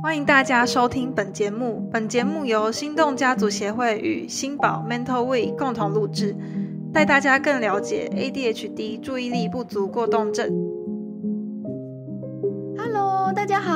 欢迎大家收听本节目。本节目由心动家族协会与新宝 Mental Way 共同录制，带大家更了解 ADHD 注意力不足过动症。Hello，大家好，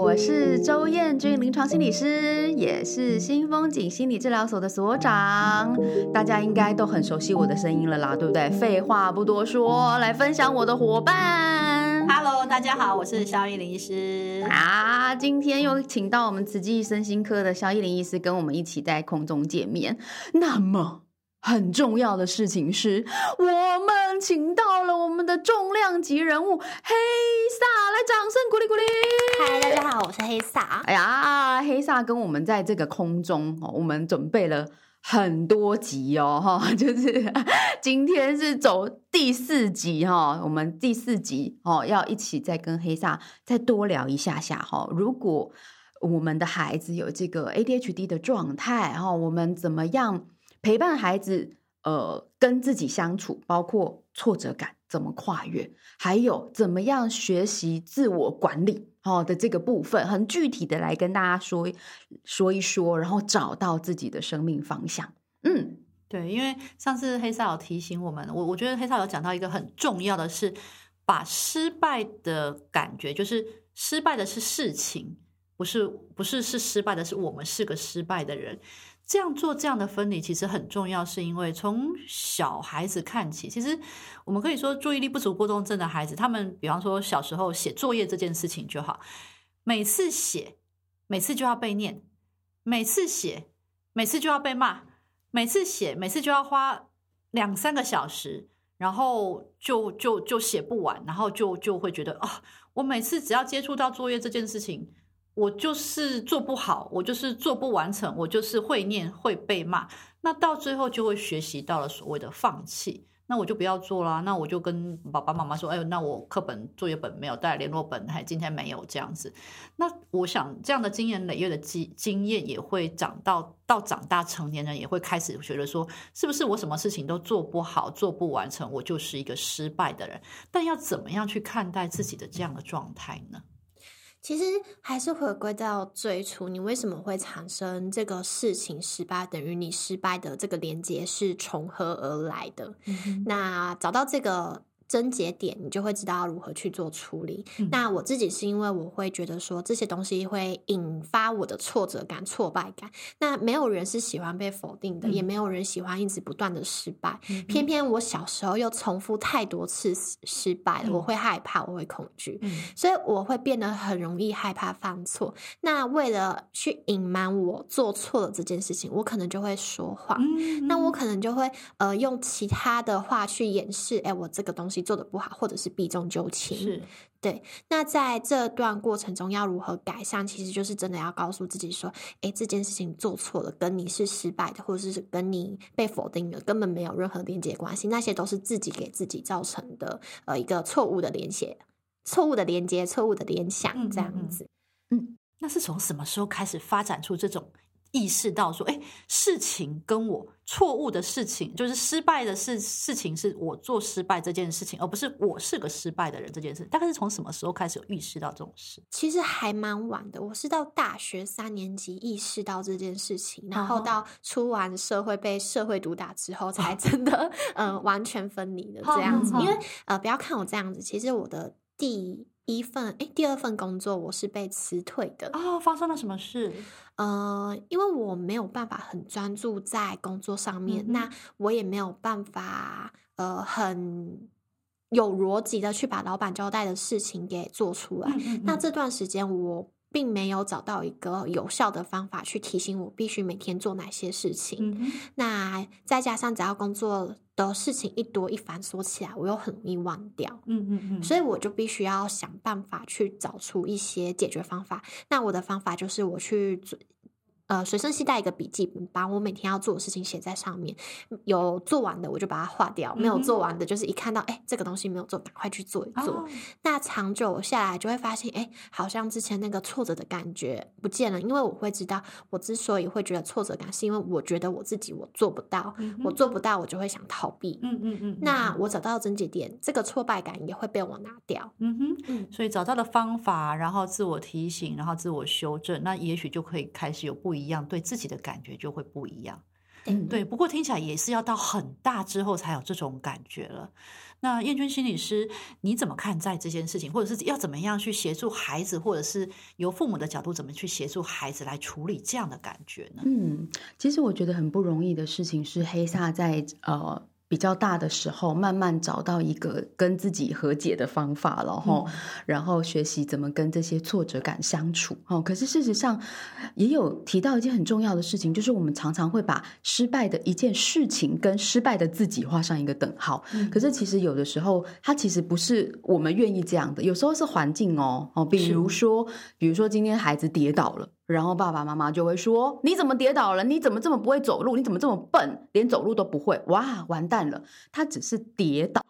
我是周燕君，临床心理师，也是新风景心理治疗所的所长。大家应该都很熟悉我的声音了啦，对不对？废话不多说，来分享我的伙伴。Hello，大家好，我是肖依林医师。啊，今天又请到我们慈济身心科的肖依林医师跟我们一起在空中见面。那么。很重要的事情是，我们请到了我们的重量级人物黑萨，来掌声鼓励鼓励。嗨，大家好，我是黑萨。哎呀，黑萨跟我们在这个空中哦，我们准备了很多集哦，哈，就是今天是走第四集哈，我们第四集哦，要一起再跟黑萨再多聊一下下哈。如果我们的孩子有这个 ADHD 的状态哈，我们怎么样？陪伴孩子，呃，跟自己相处，包括挫折感怎么跨越，还有怎么样学习自我管理哦的这个部分，很具体的来跟大家说说一说，然后找到自己的生命方向。嗯，对，因为上次黑少有提醒我们，我我觉得黑少有讲到一个很重要的是，把失败的感觉，就是失败的是事情，不是不是是失败的，是我们是个失败的人。这样做这样的分离其实很重要，是因为从小孩子看起，其实我们可以说注意力不足过动症的孩子，他们比方说小时候写作业这件事情就好，每次写，每次就要被念，每次写，每次就要被骂，每次写，每次就要花两三个小时，然后就就就写不完，然后就就会觉得啊，我每次只要接触到作业这件事情。我就是做不好，我就是做不完成，我就是会念会被骂，那到最后就会学习到了所谓的放弃，那我就不要做啦，那我就跟爸爸妈妈说，哎呦，那我课本作业本没有带，联络本还今天没有这样子，那我想这样的经验累月的经经验也会长到到长大成年人也会开始觉得说，是不是我什么事情都做不好，做不完成，我就是一个失败的人？但要怎么样去看待自己的这样的状态呢？其实还是回归到最初，你为什么会产生这个事情失败，等于你失败的这个连接是从何而来的？嗯、那找到这个症结点，你就会知道如何去做处理。嗯、那我自己是因为我会觉得说这些东西会引发我的挫折感、挫败感。那没有人是喜欢被否定的，嗯、也没有人喜欢一直不断的失败。嗯、偏偏我小时候又重复太多次失败了，我会害怕，我会恐惧，嗯所以我会变得很容易害怕犯错。那为了去隐瞒我做错了这件事情，我可能就会说谎。嗯那我可能就会呃用其他的话去掩饰，哎，我这个东西做的不好，或者是避重就轻。是对。那在这段过程中要如何改善，其实就是真的要告诉自己说，哎，这件事情做错了，跟你是失败的，或者是跟你被否定了，根本没有任何连接关系，那些都是自己给自己造成的呃一个错误的连接、错误的连接、错误的联想，嗯这样子。嗯那是从什么时候开始发展出这种意识到说，哎，事情跟我错误的事情，就是失败的事事情，是我做失败这件事情，而不是我是个失败的人这件事。大概是从什么时候开始有意识到这种事？其实还蛮晚的，我是到大学三年级意识到这件事情，然后哦到出完社会被社会毒打之后，才真的嗯、呃完全分离的这样子。因为呃，不要看我这样子，其实我的第一份哎第二份工作我是被辞退的。哦，发生了什么事？呃，因为我没有办法很专注在工作上面，嗯那我也没有办法呃很有逻辑的去把老板交代的事情给做出来。嗯那这段时间我并没有找到一个有效的方法去提醒我必须每天做哪些事情。嗯那再加上只要工作的事情一多一繁琐起来，我又很容易忘掉。嗯嗯嗯，所以我就必须要想办法去找出一些解决方法。那我的方法就是我去做呃随身携带一个笔记本，把我每天要做的事情写在上面。有做完的我就把它划掉，没有做完的就是一看到哎、这个东西没有做，赶快去做一做。哦那长久下来就会发现，哎，好像之前那个挫折的感觉不见了，因为我会知道，我之所以会觉得挫折感，是因为我觉得我自己我做不到，嗯我做不到，我就会想逃避。嗯嗯嗯，那我找到症结点，这个挫败感也会被我拿掉。嗯哼，嗯所以找到了方法，然后自我提醒，然后自我修正，那也许就可以开始有不一样，对自己的感觉就会不一样。嗯对，不过听起来也是要到很大之后才有这种感觉了。那燕君心理师，你怎么看待这件事情，或者是要怎么样去协助孩子，或者是由父母的角度怎么去协助孩子来处理这样的感觉呢？嗯，其实我觉得很不容易的事情是黑撒在呃比较大的时候，慢慢找到一个跟自己和解的方法了哈，然后学习怎么跟这些挫折感相处哦。可是事实上也有提到一件很重要的事情，就是我们常常会把失败的一件事情跟失败的自己画上一个等号。可是其实有的时候，它其实不是我们愿意这样的，有时候是环境哦哦，比如说，比如说今天孩子跌倒了。然后爸爸妈妈就会说：“你怎么跌倒了？你怎么这么不会走路？你怎么这么笨，连走路都不会？哇，完蛋了！他只是跌倒，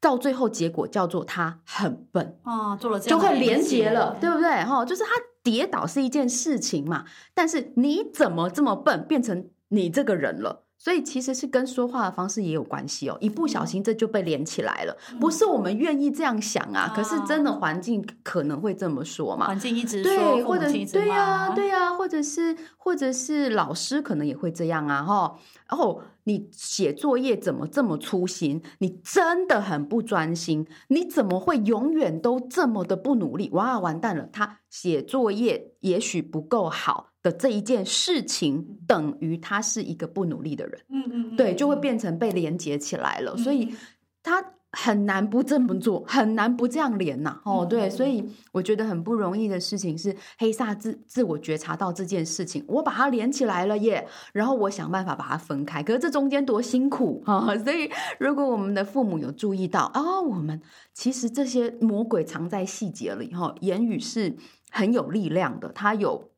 到最后结果叫做他很笨，啊，做了这就会样的理解连结了，对不对？哈，就是他跌倒是一件事情嘛，但是你怎么这么笨，变成你这个人了？所以其实是跟说话的方式也有关系哦。一不小心这就被连起来了，不是我们愿意这样想啊，可是真的环境可能会这么说嘛。环境一直说，对，或者对呀、骂对呀、或者是或者是老师可能也会这样啊，哈。然后你写作业怎么这么粗心？你真的很不专心，你怎么会永远都这么的不努力？哇，完蛋了！他写作业也许不够好的这一件事情，等于他是一个不努力的人。嗯嗯嗯，对，就会嗯变成被连接起来了，所嗯以他很难不这么做，很难不这样连呐、哦，嗯对，嗯所以我觉得很不容易的事情是黑撒自自我觉察到这件事情，我把它连起来了耶，然后我想办法把它分开，可是这中间多辛苦哈、所以如果我们的父母有注意到哦，我们其实这些魔鬼藏在细节里哈、言语是很有力量的，它有。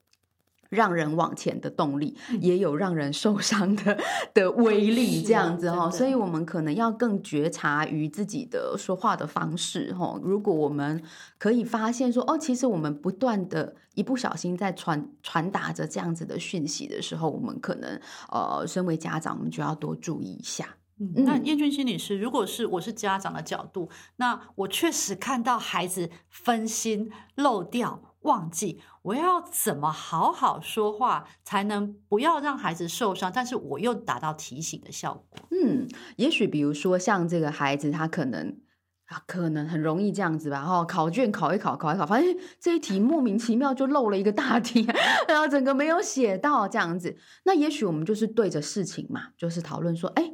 让人往前的动力，也有让人受伤的的威力，是这样子哈、所以我们可能要更觉察于自己的说话的方式哈。如果我们可以发现说，哦，其实我们不断的一不小心在传传达着这样子的讯息的时候，我们可能呃，身为家长，我们就要多注意一下。嗯，那嗯燕君心理师，如果是我是家长的角度，那我确实看到孩子分心、漏掉、忘记，我要怎么好好说话，才能不要让孩子受伤，但是我又达到提醒的效果？嗯，也许比如说像这个孩子，他可能。啊，可能很容易这样子吧，哈、考卷考一考，考一考，发现这一题莫名其妙就漏了一个大题，然后整个没有写到这样子。那也许我们就是对着事情嘛，就是讨论说，哎，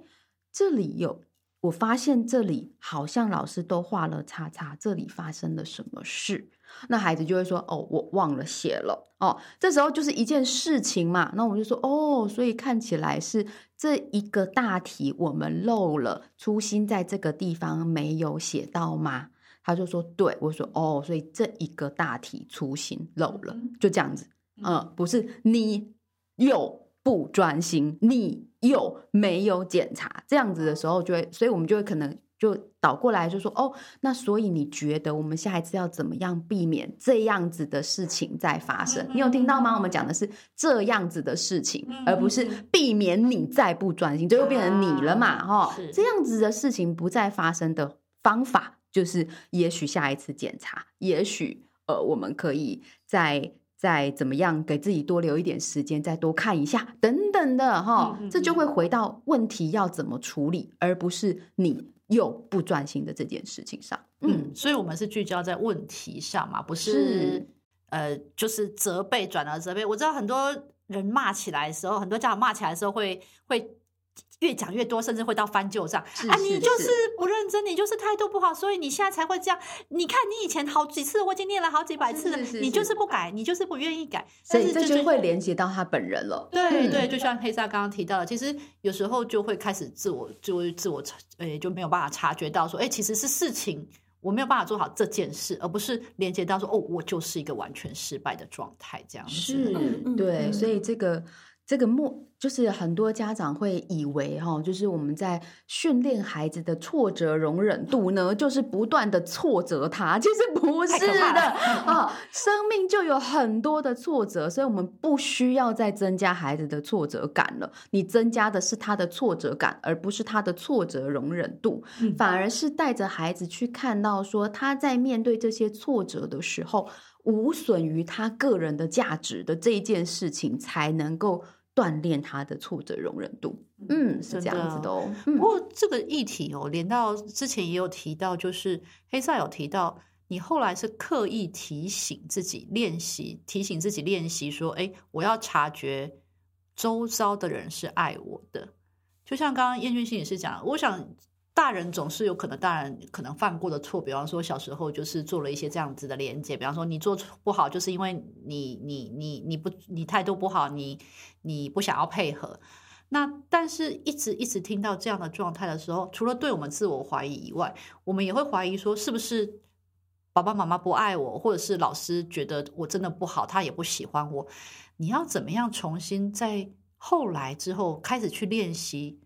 这里有，我发现这里好像老师都画了叉叉，这里发生了什么事？那孩子就会说，哦，我忘了写了。哦，这时候就是一件事情嘛，那我们就说，哦，所以看起来是这一个大题我们漏了，粗心在这个地方没有写到吗？他就说，对，我说，哦，所以这一个大题粗心漏了，就这样子，嗯，不是你又不专心，你又没有检查，这样子的时候就会，所以我们就会可能。就倒过来就说哦，那所以你觉得我们下一次要怎么样避免这样子的事情再发生？你有听到吗？我们讲的是这样子的事情，而不是避免你再不专心，就又变成你了嘛？哈、是这样子的事情不再发生的方法，就是也许下一次检查，也许呃，我们可以再再怎么样给自己多留一点时间，再多看一下等等的哈，这就会回到问题要怎么处理，而不是你又不专心的这件事情上。嗯，嗯，所以我们是聚焦在问题上嘛，不是是呃，就是责备转而责备。我知道很多人骂起来的时候，很多家长骂起来的时候会会越讲越多，甚至会到翻旧账啊！你就是是不认真，你就是态度不好，所以你现在才会这样。你看你以前好几次，我已经念了好几百次了，是是是你就是不改，你就是不愿意改。所但是这以这就会连接到他本人了。嗯对对，就像黑莎刚刚提到的，其实有时候就会开始自我就会自我察，诶就没有办法察觉到说，哎，其实是事情我没有办法做好这件事，而不是连接到说哦，我就是一个完全失败的状态这样子。对，嗯所以这个这个莫就是很多家长会以为哈，就是我们在训练孩子的挫折容忍度呢，就是不断的挫折他，其实不是的了啊，生命就有很多的挫折，所以我们不需要再增加孩子的挫折感了，你增加的是他的挫折感，而不是他的挫折容忍度，嗯反而是带着孩子去看到说他在面对这些挫折的时候。无损于他个人的价值的这一件事情，才能够锻炼他的挫折容忍度。嗯，是这样子的哦。嗯不过这个议题哦，连到之前也有提到，就是黑塞有提到，你后来是刻意提醒自己练习，提醒自己练习说，哎，我要察觉周遭的人是爱我的。就像刚刚燕君心也是讲，我想大人总是有可能，大人可能犯过的错，比方说小时候就是做了一些这样子的连接，比方说你做不好，就是因为你你你你不你态度不好，你你不想要配合。那但是一直一直听到这样的状态的时候，除了对我们自我怀疑以外，我们也会怀疑说，是不是爸爸妈妈不爱我，或者是老师觉得我真的不好，他也不喜欢我。你要怎么样重新在后来之后开始去练习，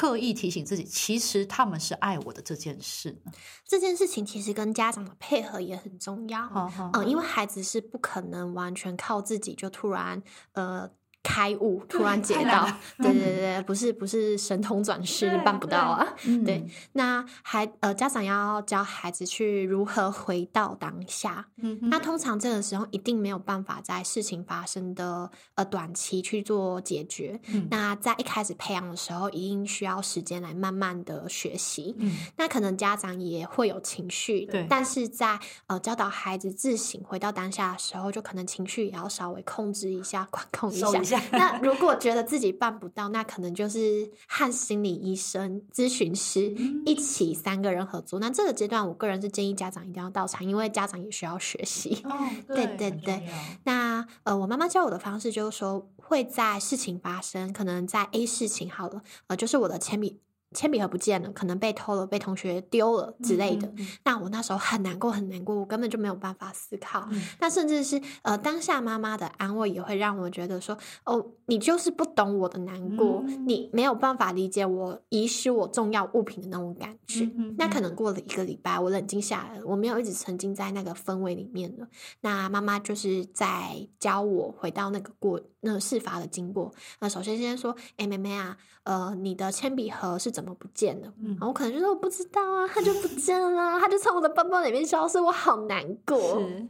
刻意提醒自己，其实他们是爱我的这件事呢？这件事情其实跟家长的配合也很重要。嗯嗯，因为孩子是不可能完全靠自己就突然呃开悟，突然解到对对对，不是不是神通转世办不到啊。嗯对，那孩呃家长要教孩子去如何回到当下。嗯那通常这个时候一定没有办法在事情发生的呃短期去做解决。嗯那在一开始培养的时候，一定需要时间来慢慢的学习。嗯那可能家长也会有情绪，对但是在呃教导孩子自省回到当下的时候，就可能情绪也要稍微控制一下、管控一下。那如果觉得自己办不到，那可能就是和心理医生、咨询师嗯一起三个人合作。那这个阶段，我个人是建议家长一定要到场，因为家长也需要学习。哦，对对对那呃，我妈妈教我的方式就是说，会在事情发生，可能在 A 事情好了，呃，就是我的铅笔铅笔盒不见了，可能被偷了，被同学丢了之类的。嗯嗯那我那时候很难过，很难过，我根本就没有办法思考。嗯那甚至是呃，当下妈妈的安慰也会让我觉得说，哦，你就是不懂我的难过，嗯你没有办法理解我遗失我重要物品的那种感觉。那可能过了一个礼拜，我冷静下来了，我没有一直沉浸在那个氛围里面了。那妈妈就是在教我回到那个过那个事发的经过。那首先先说，哎、妹妹啊，呃，你的铅笔盒是怎么不见的？嗯然后我可能就说我不知道啊，它就不见了，它就从我的包包里面消失，我好难过。是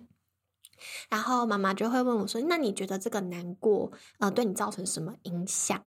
然后妈妈就会问我说：“那你觉得这个难过，呃，对你造成什么影响？”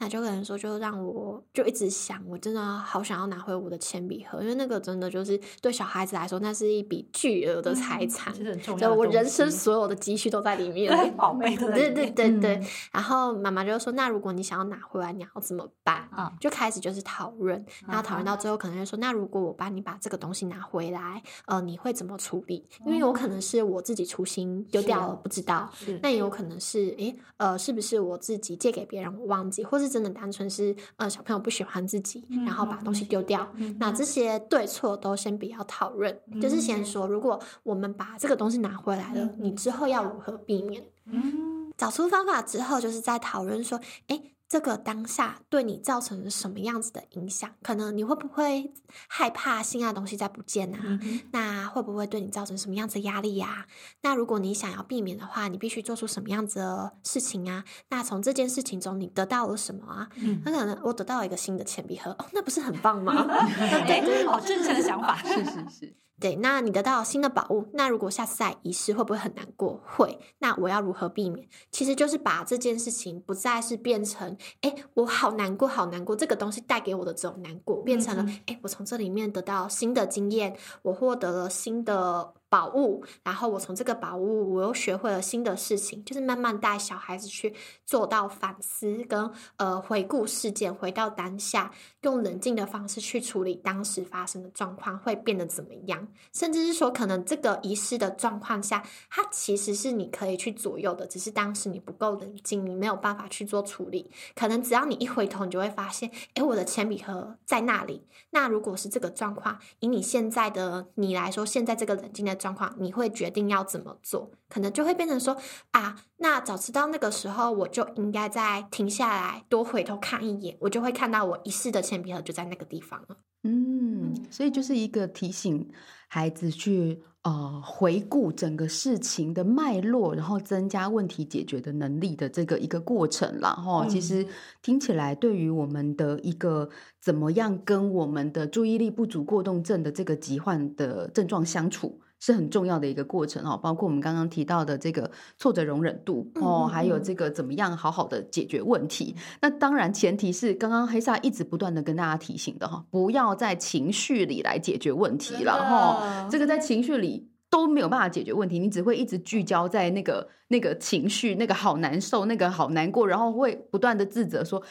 那就可能说，就让我就一直想，我真的好想要拿回我的铅笔盒，因为那个真的就是对小孩子来说，那是一笔巨额的财产，这是很重就要我人生所有的积蓄都在里面对，宝贝对对对对。嗯然后妈妈就说：“那如果你想要拿回来，你要怎么办？”啊就开始就是讨论，然后讨论嗯到最后，可能就说：“那如果我帮你把这个东西拿回来，呃，你会怎么处理？因为有可能是我自己粗心丢掉了，不知道。是那也有可能是，诶，呃，是不是我自己借给别人我忘记，或是真的单纯是，呃，小朋友不喜欢自己，然后把东西丢掉。嗯那这些对错都先不要讨论，就是先说，如果我们把这个东西拿回来了，你之后要如何避免？嗯找出方法之后，就是在讨论说，诶，这个当下对你造成了什么样子的影响？可能你会不会害怕心爱的东西再不见啊？嗯那会不会对你造成什么样子的压力呀、那如果你想要避免的话，你必须做出什么样子的事情啊？那从这件事情中你得到了什么啊？嗯那可能我得到了一个新的铅笔盒，哦，那不是很棒吗？哎，这是好正向的想法，是 是是，对，那你得到新的宝物，那如果下次再遗失，会不会很难过？会。那我要如何避免？其实就是把这件事情不再是变成，哎，我好难过，好难过，这个东西带给我的这种难过，变成了，嗯哎、我从这里面得到新的经验，我获得了新的宝物，然后我从这个宝物，我又学会了新的事情，就是慢慢带小孩子去做到反思跟呃回顾事件，回到当下，用冷静的方式去处理当时发生的状况，会变得怎么样？甚至是说，可能这个遗失的状况下，它其实是你可以去左右的，只是当时你不够冷静，你没有办法去做处理。可能只要你一回头，你就会发现，哎，我的铅笔盒在那里。那如果是这个状况，以你现在的你来说，现在这个冷静的状况，你会决定要怎么做？可能就会变成说啊，那早知道那个时候，我就应该再停下来，多回头看一眼，我就会看到我遗失的铅笔盒就在那个地方了。嗯，所以就是一个提醒孩子去呃回顾整个事情的脉络，然后增加问题解决的能力的这个一个过程了。哈。其实听起来对于我们的一个怎么样跟我们的注意力不足过动症的这个疾患的症状相处。是很重要的一个过程哦，包括我们刚刚提到的这个挫折容忍度哦，还有这个怎么样好好的解决问题。那当然前提是刚刚黑萨一直不断的跟大家提醒的哈，不要在情绪里来解决问题了哈。这个在情绪里都没有办法解决问题，你只会一直聚焦在那个那个情绪，那个好难受，那个好难过，然后会不断的自责说，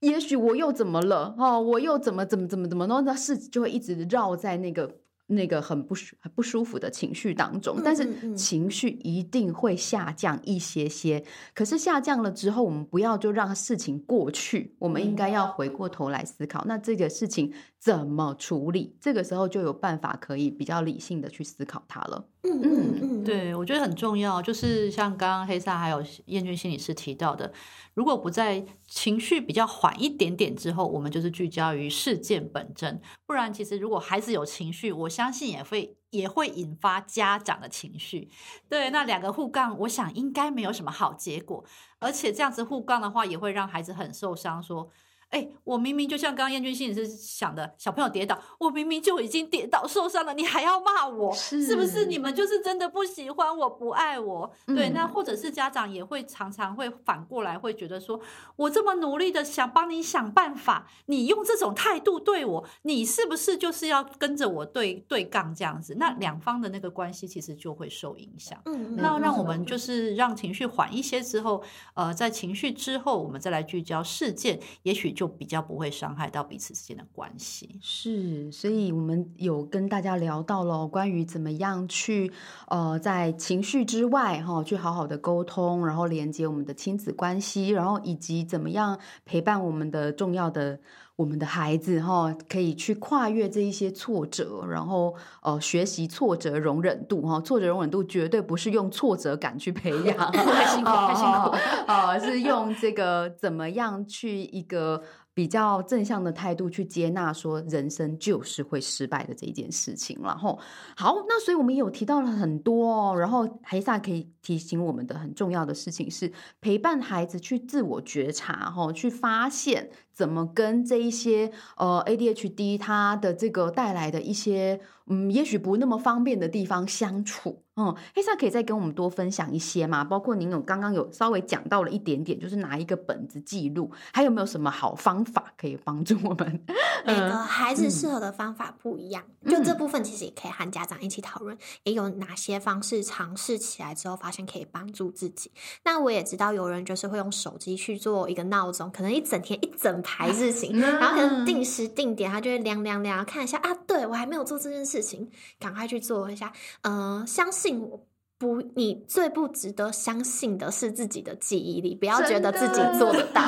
也许我又怎么了哦，我又怎么怎么怎么怎么，然后那事就会一直绕在那个。那个很不舒很不舒服的情绪当中，但是情绪一定会下降一些些。可是下降了之后，我们不要就让事情过去，我们应该要回过头来思考，那这个事情怎么处理？这个时候就有办法可以比较理性的去思考它了。嗯嗯嗯，对，我觉得很重要，就是像刚刚黑萨还有燕君心理师提到的，如果不在情绪比较缓一点点之后，我们就是聚焦于事件本身，不然其实如果孩子有情绪，我相信也会也会引发家长的情绪。对，那两个互杠，我想应该没有什么好结果，而且这样子互杠的话，也会让孩子很受伤。说。哎，我明明就像刚刚燕君心理师想的，小朋友跌倒，我明明就已经跌倒受伤了，你还要骂我，是不是？你们就是真的不喜欢我，不爱我？对，那或者是家长也会常常会反过来会觉得说，我这么努力的想帮你想办法，你用这种态度对我，你是不是就是要跟着我对对杠这样子？那两方的那个关系其实就会受影响。嗯，那让我们就是让情绪缓一些之后，呃，在情绪之后，我们再来聚焦事件，也许。就比较不会伤害到彼此之间的关系，是，所以我们有跟大家聊到了关于怎么样去呃在情绪之外哈，去好好的沟通，然后连接我们的亲子关系，然后以及怎么样陪伴我们的重要的。我们的孩子哈，可以去跨越这一些挫折，然后呃，学习挫折容忍度哈。挫折容忍度绝对不是用挫折感去培养，太辛苦，太辛苦啊！是用这个怎么样去一个。比较正向的态度去接纳，说人生就是会失败的这一件事情，然后好，那所以我们也有提到了很多哦，然后黑萨可以提醒我们的很重要的事情是陪伴孩子去自我觉察，哈，去发现怎么跟这一些呃 ADHD 它的这个带来的一些。嗯，也许不那么方便的地方相处，嗯，黑萨可以再跟我们多分享一些吗？包括您有刚刚有稍微讲到了一点点，就是拿一个本子记录，还有没有什么好方法可以帮助我们？每个孩子适合的方法不一样，就这部分其实也可以和家长一起讨论，也有哪些方式尝试起来之后发现可以帮助自己。那我也知道有人就是会用手机去做一个闹钟，可能一整天一整排事情，然后可能定时定点，他就会亮亮亮，看一下啊，对我还没有做这件事。事情赶快去做一下，嗯，相信我不，你最不值得相信的是自己的记忆力，不要觉得自己做得到，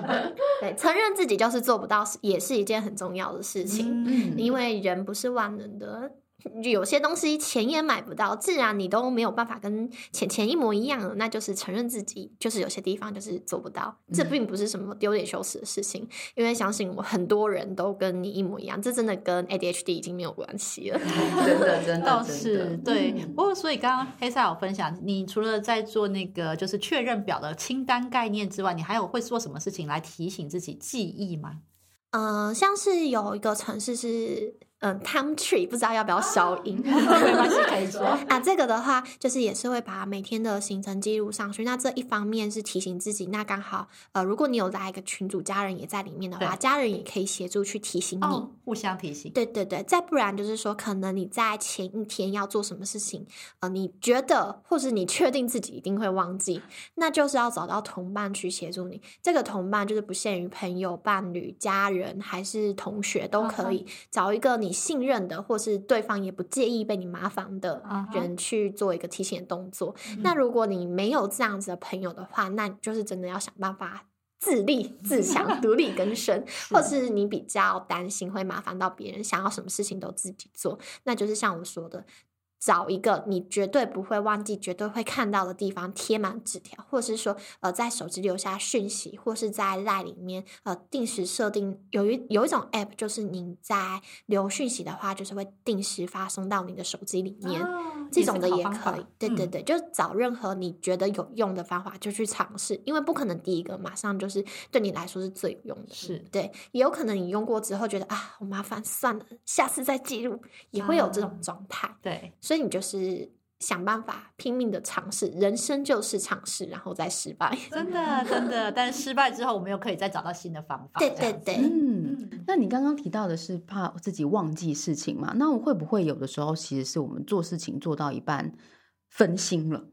对，承认自己就是做不到，也是一件很重要的事情，因为人不是万能的。有些东西钱也买不到，自然你都没有办法跟钱钱一模一样，那就是承认自己就是有些地方就是做不到，这并不是什么丢脸羞耻的事情，因为相信我，很多人都跟你一模一样，这真的跟 ADHD 已经没有关系了，真的 真的倒是对。不过所以刚刚黑塞有分享，你除了在做那个就是确认表的清单概念之外，你还有会做什么事情来提醒自己记忆吗？嗯，像是有一个城市是。嗯 time tree，不知道要不要消音？没关系，可以说。啊，这个的话就是也是会把每天的行程记录上去。那这一方面是提醒自己，那刚好呃，如果你有拉一个群组，家人也在里面的话，家人也可以协助去提醒你。哦，互相提醒。对对对，再不然就是说，可能你在前一天要做什么事情，呃，你觉得或是你确定自己一定会忘记，那就是要找到同伴去协助你。这个同伴就是不限于朋友、伴侣、家人还是同学都可以，找一个你信任的，或是对方也不介意被你麻烦的人去做一个提醒的动作。那如果你没有这样子的朋友的话，那你就是真的要想办法。自立自强、独立更生，或是你比较担心会麻烦到别人，想要什么事情都自己做，那就是像我说的，找一个你绝对不会忘记、绝对会看到的地方贴满纸条，或是说呃在手机留下讯息，或是在赖里面呃定时设定有一有一种 app，就是你在留讯息的话，就是会定时发送到你的手机里面。哦这种的也可以，对对嗯对，就找任何你觉得有用的方法就去尝试，因为不可能第一个马上就是对你来说是最有用的，是。对，也有可能你用过之后觉得啊好麻烦，算了，下次再记录，也会有这种啊状态，对，所以你就是想办法拼命的尝试，人生就是尝试，然后再失败，真的真的。但失败之后，我们又可以再找到新的方法。对对对，嗯，那你刚刚提到的是怕自己忘记事情嘛？那会不会有的时候其实是我们做事情做到一半分心了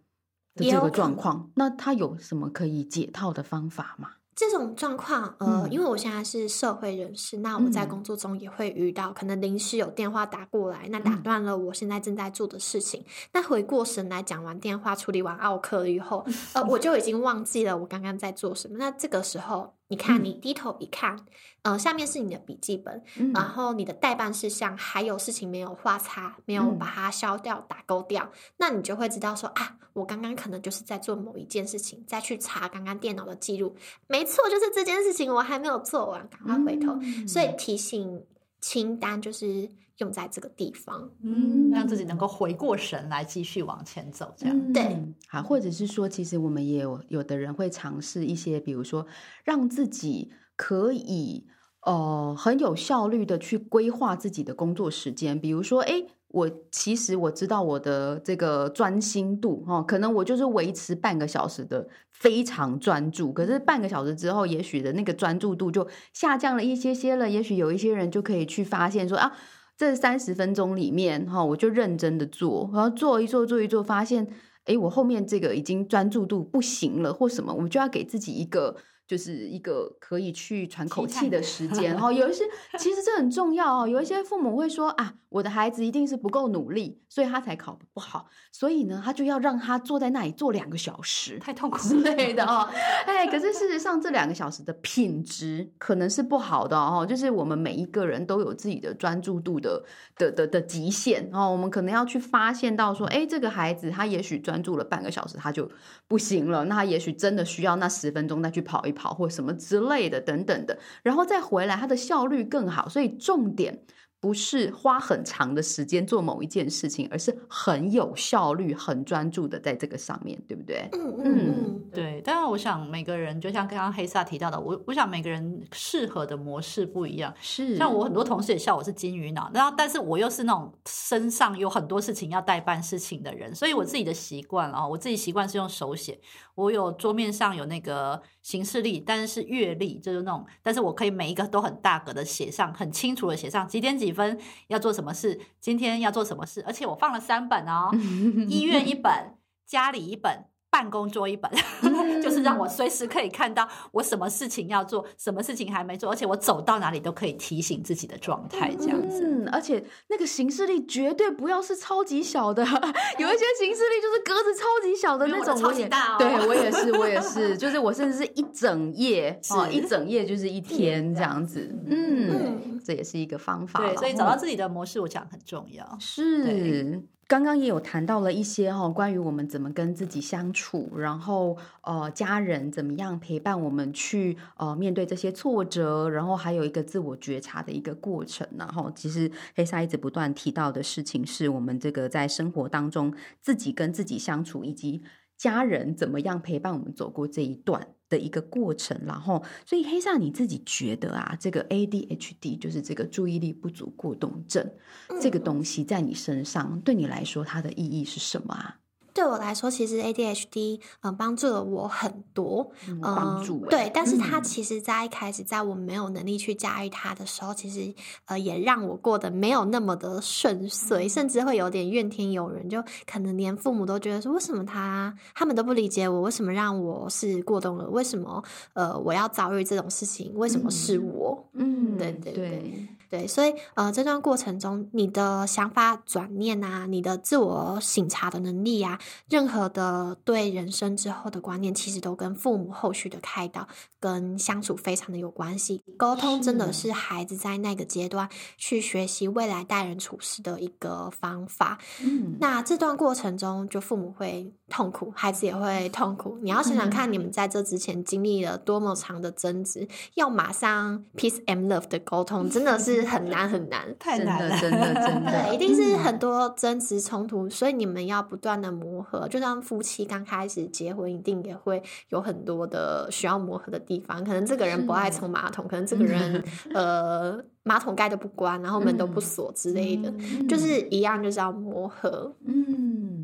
的这个状况？那他有什么可以解套的方法吗？这种状况，呃，嗯因为我现在是社会人士，那我在嗯工作中也会遇到，可能临时有电话打过来，那打嗯断了我现在正在做的事情。那回过神来，讲完电话，处理完奥克以后，呃，我就已经忘记了我刚刚在做什么。那这个时候，你看，嗯。你低头一看，呃，下面是你的笔记本，嗯。然后你的代办事项还有事情没有画叉，没有嗯。把它消掉、打勾掉，那你就会知道说啊，我刚刚可能就是在做某一件事情，再去查刚刚电脑的记录，没错，就是这件事情我还没有做完，赶快回头。嗯所以提醒清单就是用在这个地方。嗯，让自己能够回过神来，继续往前走。这样，对嗯，好，或者是说，其实我们也有有的人会尝试一些，比如说让自己可以呃很有效率的去规划自己的工作时间，比如说，哎。我其实我知道我的这个专心度哈、可能我就是维持半个小时的非常专注，可是半个小时之后，也许的那个专注度就下降了一些些了。也许有一些人就可以去发现说啊，这三十分钟里面哈、我就认真的做，然后做一做做一做，发现诶，我后面这个已经专注度不行了，或什么，我们就要给自己一个。就是一个可以去喘口气的时 间，哈，有一些其实这很重要哦。有一些父母会说啊，我的孩子一定是不够努力，所以他才考不好，所以呢，他就要让他坐在那里坐两个小时，太痛苦之类的哦。哎，可是事实上，这两个小时的品质可能是不好的哦。就是我们每一个人都有自己的专注度的的的的极限哦。我们可能要去发现到说，哎，这个孩子他也许专注了半个小时，他就不行了。那他也许真的需要那十分钟再去跑一跑，或什么之类的等等的，然后再回来，它的效率更好。所以重点。不是花很长的时间做某一件事情，而是很有效率、很专注的在这个上面，对不对？嗯嗯对，当然，我想每个人就像刚刚黑萨提到的，我我想每个人适合的模式不一样。是像我很多同事也笑我是金鱼脑，然后但是我又是那种身上有很多事情要代办事情的人，所以我自己的习惯啊，我自己习惯是用手写。我有桌面上有那个行事历，但是是月历，就是那种，但是我可以每一个都很大格的写上，很清楚的写上几点几分要做什么事，今天要做什么事，而且我放了三本哦，医院一本，家里一本。办公桌一本，就是让我随时可以看到我什么事情要做，什么事情还没做，而且我走到哪里都可以提醒自己的状态，这样子。嗯，而且那个行事历绝对不要是超级小的，有一些行事历就是格子超级小的那种，超级大哦对我也是，我也是，就是我甚至是一整页哦，是一整页就是一天这样子，嗯，嗯这也是一个方法了。对，所以找到哦自己的模式，我讲很重要。是。刚刚也有谈到了一些哈、哦，关于我们怎么跟自己相处，然后呃，家人怎么样陪伴我们去呃面对这些挫折，然后还有一个自我觉察的一个过程。然后其实黑沙一直不断提到的事情，是我们这个在生活当中自己跟自己相处，以及家人怎么样陪伴我们走过这一段。的一个过程，然后，所以黑萨你自己觉得啊，这个 ADHD 就是这个注意力不足过动症、这个东西，在你身上对你来说，它的意义是什么啊？对我来说，其实 ADHD 呃帮助了我很多，嗯呃帮助欸对，但是它嗯。其实在一开始，在我没有能力去驾驭它的时候，其实呃也让我过得没有那么的顺遂，甚至会有点怨天尤人，就可能连父母都觉得说，为什么他他们都不理解我，为什么让我是过动了，为什么呃我要遭遇这种事情，为什么是我？嗯对对对对，所以呃，这段过程中，你的想法转念啊，你的自我省察的能力啊，任何的对人生之后的观念，其实都跟父母后续的开导跟相处非常的有关系。沟通真的是是孩子在那个阶段去学习未来待人处事的一个方法。嗯，那这段过程中，就父母会痛苦，孩子也会痛苦。你要想想看，你们在这之前经历了多么长的争执，要马上 peace and love 的沟通，真的是很难很难。真太难了，的真的真的，对，一定是嗯很多争执冲突，所以你们要不断的磨合。就像夫妻刚开始结婚，一定也会有很多的需要磨合的地方。可能这个人不爱冲马桶，可能这个人 呃马桶盖都不关，然后门都不嗯锁之类的，嗯就是一样，就是要磨合。嗯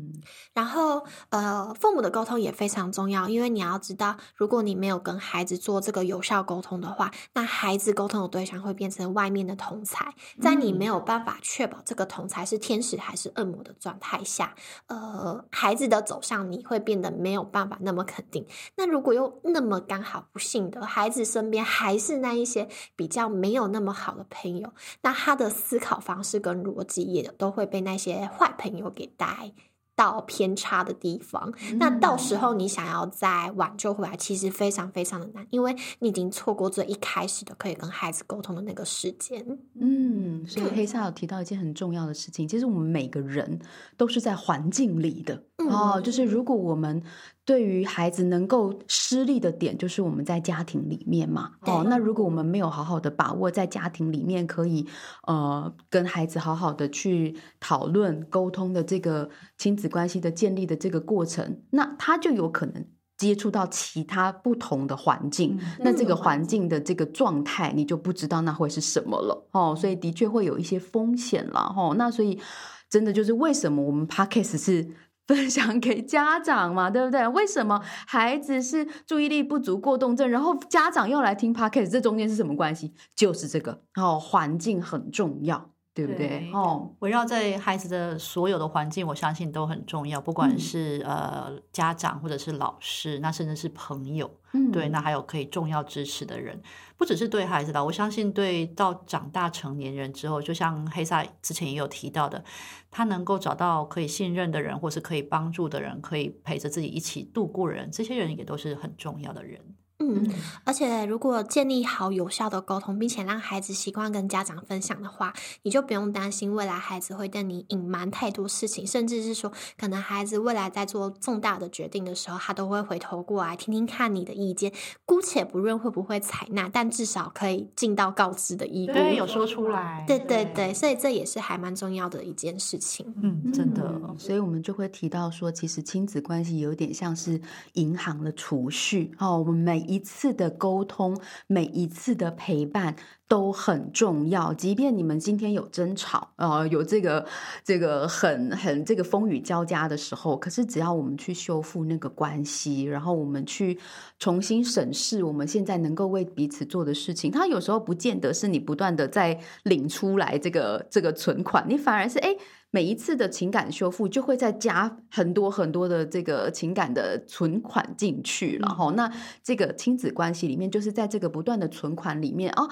然后，呃，父母的沟通也非常重要，因为你要知道，如果你没有跟孩子做这个有效沟通的话，那孩子沟通的对象会变成外面的同才，在你没有办法确保这个同才是天使还是恶魔的状态下，呃，孩子的走向你会变得没有办法那么肯定。那如果又那么刚好不幸的孩子身边还是那一些比较没有那么好的朋友，那他的思考方式跟逻辑也都会被那些坏朋友给带到偏差的地方。那到时候你想要再挽救回来，其实非常非常的难，因为你已经错过最一开始的可以跟孩子沟通的那个时间。嗯，所以黑夏有提到一件很重要的事情，其实我们每个人都是在环境里的、哦，嗯就是如果我们对于孩子能够失利的点，就是我们在家庭里面嘛，哦，那如果我们没有好好的把握在家庭里面可以呃跟孩子好好的去讨论沟通的这个亲子关系的建立的这个过程，那他就有可能。接触到其他不同的环境，那这个环境的这个状态，你就不知道那会是什么了哦，所以的确会有一些风险了哦。那所以真的就是为什么我们 podcast 是分享给家长嘛，对不对？为什么孩子是注意力不足过动症，然后家长又来听 podcast，这中间是什么关系？就是这个哦，环境很重要，对不对？哦，围绕在孩子的所有的环境，我相信都很重要，不管嗯。是、呃家长或者是老师，那甚至是朋友，嗯。对，那还有可以重要支持的人，不只是对孩子的，我相信对到长大成年人之后，就像黑萨之前也有提到的，他能够找到可以信任的人，或是可以帮助的人，可以陪着自己一起度过人，这些人也都是很重要的人。嗯，而且如果建立好有效的沟通，并且让孩子习惯跟家长分享的话，你就不用担心未来孩子会对你隐瞒太多事情，甚至是说，可能孩子未来在做重大的决定的时候，他都会回头过来听听看你的意见。姑且不论会不会采纳，但至少可以尽到告知的义务。对，有说出来。对对对，所以这也是还蛮重要的一件事情。嗯，真的。嗯所以我们就会提到说，其实亲子关系有点像是银行的储蓄哦。我们每一次的沟通，每一次的陪伴都很重要。即便你们今天有争吵，呃，有这个这个很很这个风雨交加的时候，可是只要我们去修复那个关系，然后我们去重新审视我们现在能够为彼此做的事情，它有时候不见得是你不断的在领出来这个这个存款，你反而是哎。每一次的情感修复就会再加很多很多的这个情感的存款进去了哈、那这个亲子关系里面，就是在这个不断的存款里面哦，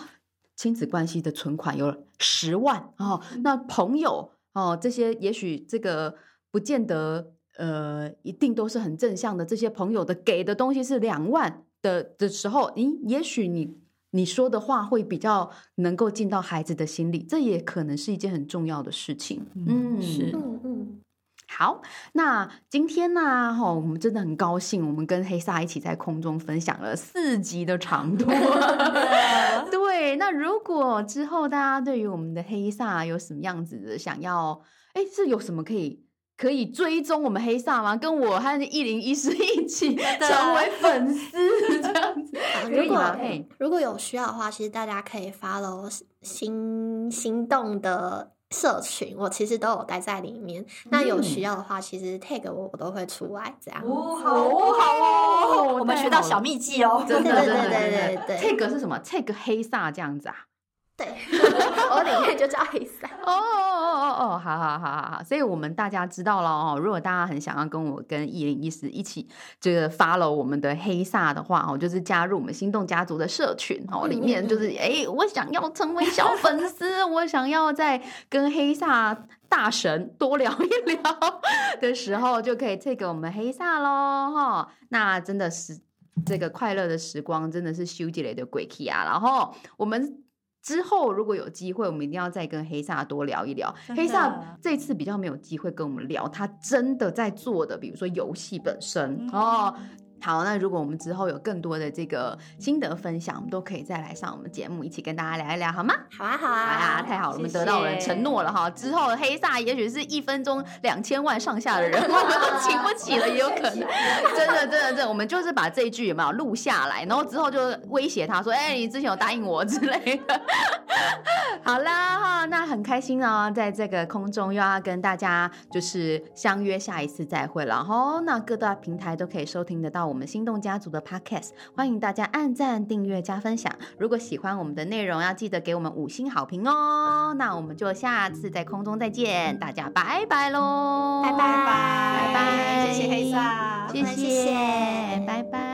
亲子关系的存款有十万哦，那朋友哦这些也许这个不见得呃一定都是很正向的，这些朋友的给的东西是两万的的时候，咦，也许你。你说的话会比较能够进到孩子的心里，这也可能是一件很重要的事情。嗯是嗯嗯，好，那今天呢，哈，我们真的很高兴，我们跟黑萨一起在空中分享了四集的长 度。对，那如果之后大家对于我们的黑萨有什么样子的想要，哎，是有什么可以可以追踪我们黑萨吗？跟我和一零一师一起成为粉丝，这样子如果如果有需要的话，其实大家可以 follow 心心动的社群，我其实都有待在里面。那有需要的话，其实 tag 我我都会出来这样。哦，好哦，好哦，我们学到小秘技哦，真的，对真的，对对真的对对。tag 是什么？tag 黑煞这样子啊？对，我里面就叫黑伞。哦哦哦哦哦，好好好好好，所以我们大家知道了哦。如果大家很想要跟我跟一零一四一起这个 follow 我们的黑萨的话哦，就是加入我们心动家族的社群哦，里面就是哎，我想要成为小粉丝，我想要在跟黑萨大神多聊一聊的时候，就可以 take 我们黑萨喽哈。那真的是这个快乐的时光，真的是修杰雷的鬼气啊。然后我们。之后如果有机会，我们一定要再跟黑萨多聊一聊。黑萨这次比较没有机会跟我们聊，他真的在做的，比如说游戏本身、嗯哦。好，那如果我们之后有更多的这个心得分享，我们都可以再来上我们节目，一起跟大家聊一聊，好吗？好啊，好好呀，啊，太好了，我们得到人谢承诺了哈。之后黑萨也许是一分钟两千万上下的人，我们都请不起了，也有可能。真的，真的，真的，我们就是把这一句有没有录下来，然后之后就威胁他说：“哎、你之前有答应我之类的。”好啦哈，那很开心哦，在这个空中又要跟大家就是相约下一次再会了哈。那各大平台都可以收听得到我们心动家族的 Podcast，欢迎大家按赞、订阅、加分享。如果喜欢我们的内容，要记得给我们五星好评哦。那我们就下次在空中再见，大家拜拜喽，拜拜拜拜，谢谢黑萨谢谢谢谢，拜拜。